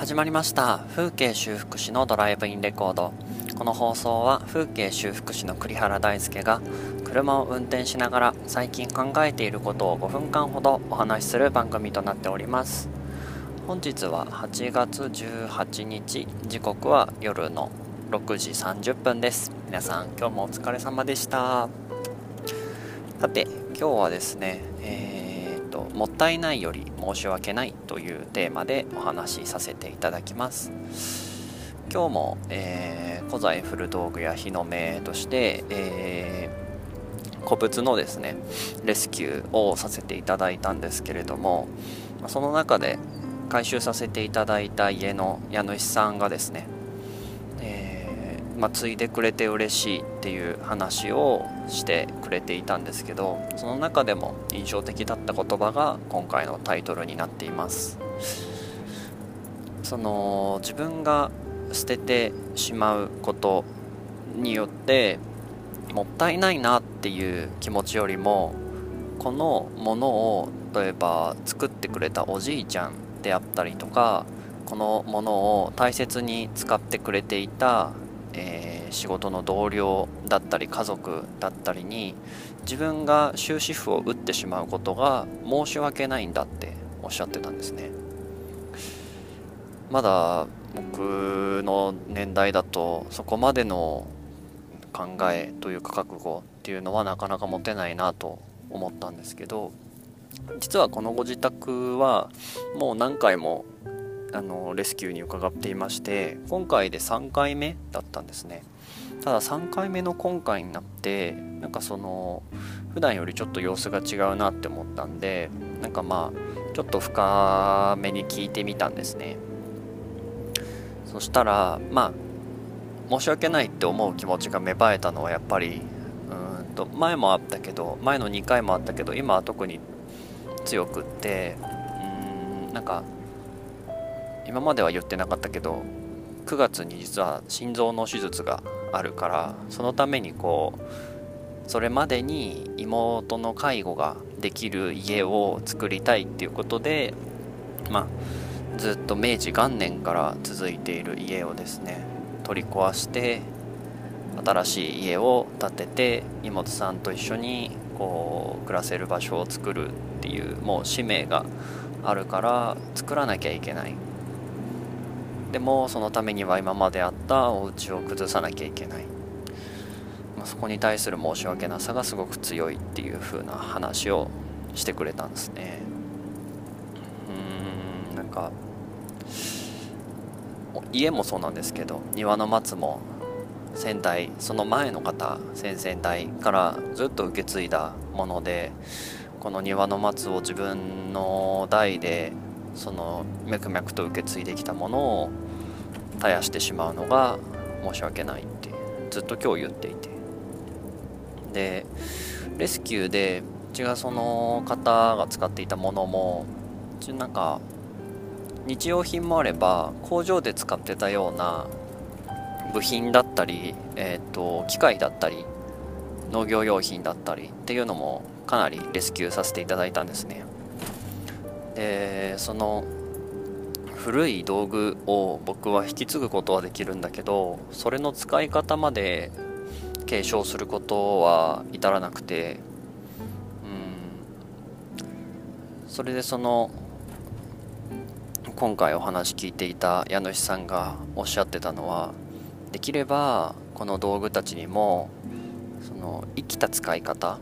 始まりました。風景修復師のドライブインレコード。この放送は風景修復師の栗原大輔が車を運転しながら最近考えていることを5分間ほどお話しする番組となっております。本日は8月18日時刻は夜の6時30分です。皆さん今日もお疲れ様でした。さて今日はですね、えーと、もったいないより申し訳ないというテーマでお話しさせていただきます。今日も、えー、古材古道具や日の目として、えー、古物のですねレスキューをさせていただいたんですけれどもその中で回収させていただいた家の家主さんがですね、まあ、継いでくれて嬉しいっていう話をしてくれていたんですけどその中でも印象的だった言葉が今回のタイトルになっています。その自分が捨ててしまうことによってもったいないなっていう気持ちよりもこのものを例えば作ってくれたおじいちゃんであったりとかこのものを大切に使ってくれていた、えー、仕事の同僚だったり家族だったりに自分が終止符を打ってしまうことが申し訳ないんだっておっしゃってたんですね。まだ僕の年代だとそこまでの考えというか覚悟っていうのはなかなか持てないなと思ったんですけど実はこのご自宅はもう何回もあのレスキューに伺っていまして今回で3回目だったんですね。ただ3回目の今回になってなんかその普段よりちょっと様子が違うなって思ったんでなんかまあちょっと深めに聞いてみたんですね。そしたらまあ申し訳ないって思う気持ちが芽生えたのはやっぱりうんと前もあったけど前の2回もあったけど今は特に強くってうんなんか今までは言ってなかったけど9月に実は心臓の手術があるからそのためにこうそれまでに妹の介護ができる家を作りたいっていうことでまあずっと明治元年から続いている家をですね取り壊して新しい家を建てて妹さんと一緒にこう暮らせる場所を作るっていうもう使命があるから作らなきゃいけない。でもそのためには今まであったお家を崩さなきゃいけない、まあ、そこに対する申し訳なさがすごく強いっていう風な話をしてくれたんですね。うーんなんか家もそうなんですけど庭の松も先代その前の方先々代からずっと受け継いだものでこの庭の松を自分の代でその脈々と受け継いできたものを絶やしてしまうのが申し訳ないってずっと今日言っていて。でレスキューでうちがその方が使っていたものもうちなんか日用品もあれば工場で使ってたような部品だったり、えーと、機械だったり農業用品だったりっていうのもかなりレスキューさせていただいたんですね。でその古い道具を僕は引き継ぐことはできるんだけどそれの使い方まで継承することは至らなくてうん。それでその今回お話聞いていた家主さんがおっしゃってたのはできればこの道具たちにもその生きた使い方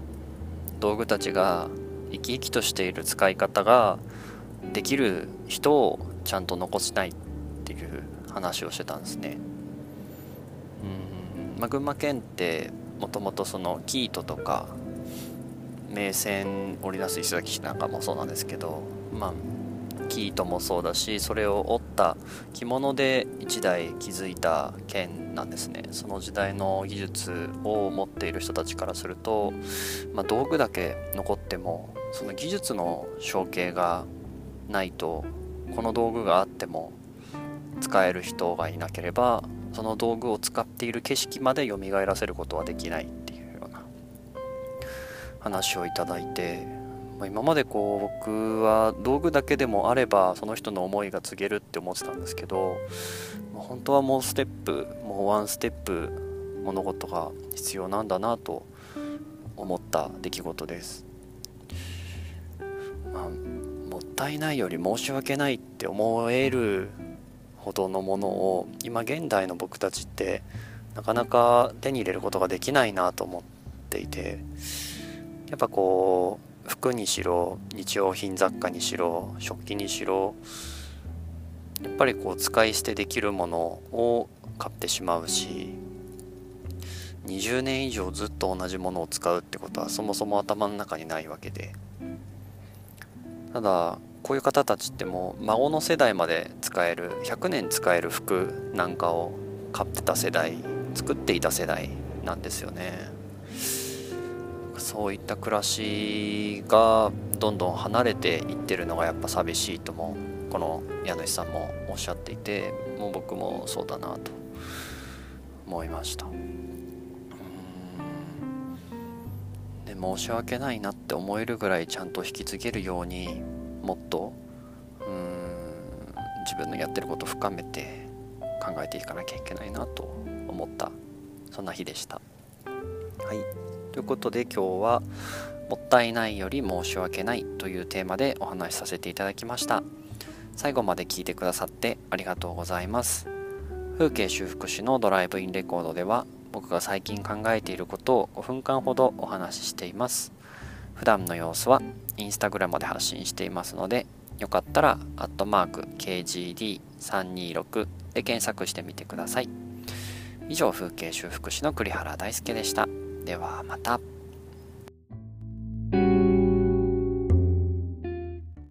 道具たちが生き生きとしている使い方ができる人をちゃんと残したいっていう話をしてたんですね。うんまあ、群馬県ってもともとその生糸とか名線織り出す石垣なんかもそうなんですけどまあ生糸もそうだしそれを織った着物で1台築いた剣なんですねその時代の技術を持っている人たちからすると、まあ、道具だけ残ってもその技術の承継がないとこの道具があっても使える人がいなければその道具を使っている景色まで蘇らせることはできないっていうような話をいただいてま、今までこう僕は道具だけでもあればその人の思いが告げるって思ってたんですけど、本当はもうステップもうワンステップ物事が必要なんだなと思った出来事です、もったいないより申し訳ないって思えるほどのものを今現代の僕たちってなかなか手に入れることができないなと思っていてやっぱこう服にしろ日用品雑貨にしろ食器にしろやっぱりこう使い捨てできるものを買ってしまうし20年以上ずっと同じものを使うってことはそもそも頭の中にないわけで。ただこういう方たちってもう孫の世代まで使える100年使える服なんかを買ってた世代作っていた世代なんですよね。そういった暮らしがどんどん離れていってるのがやっぱ寂しいともこの家主さんもおっしゃっていてもう僕もそうだなと思いました。申し訳ないなって思えるぐらいちゃんと引き継げるようにもっとうん自分のやってることを深めて考えていかなきゃいけないなと思ったそんな日でした。はい。ということで今日は「もったいないより申し訳ない」というテーマでお話しさせていただきました。最後まで聞いてくださってありがとうございます。風景修復師のドライブインレコードでは僕が最近考えていることを5分間ほどお話ししています普段の様子はインスタグラムで発信していますのでよかったら、アットマーク KGD326 で検索してみてください。以上、風景修復師の栗原大輔でした。ではまた。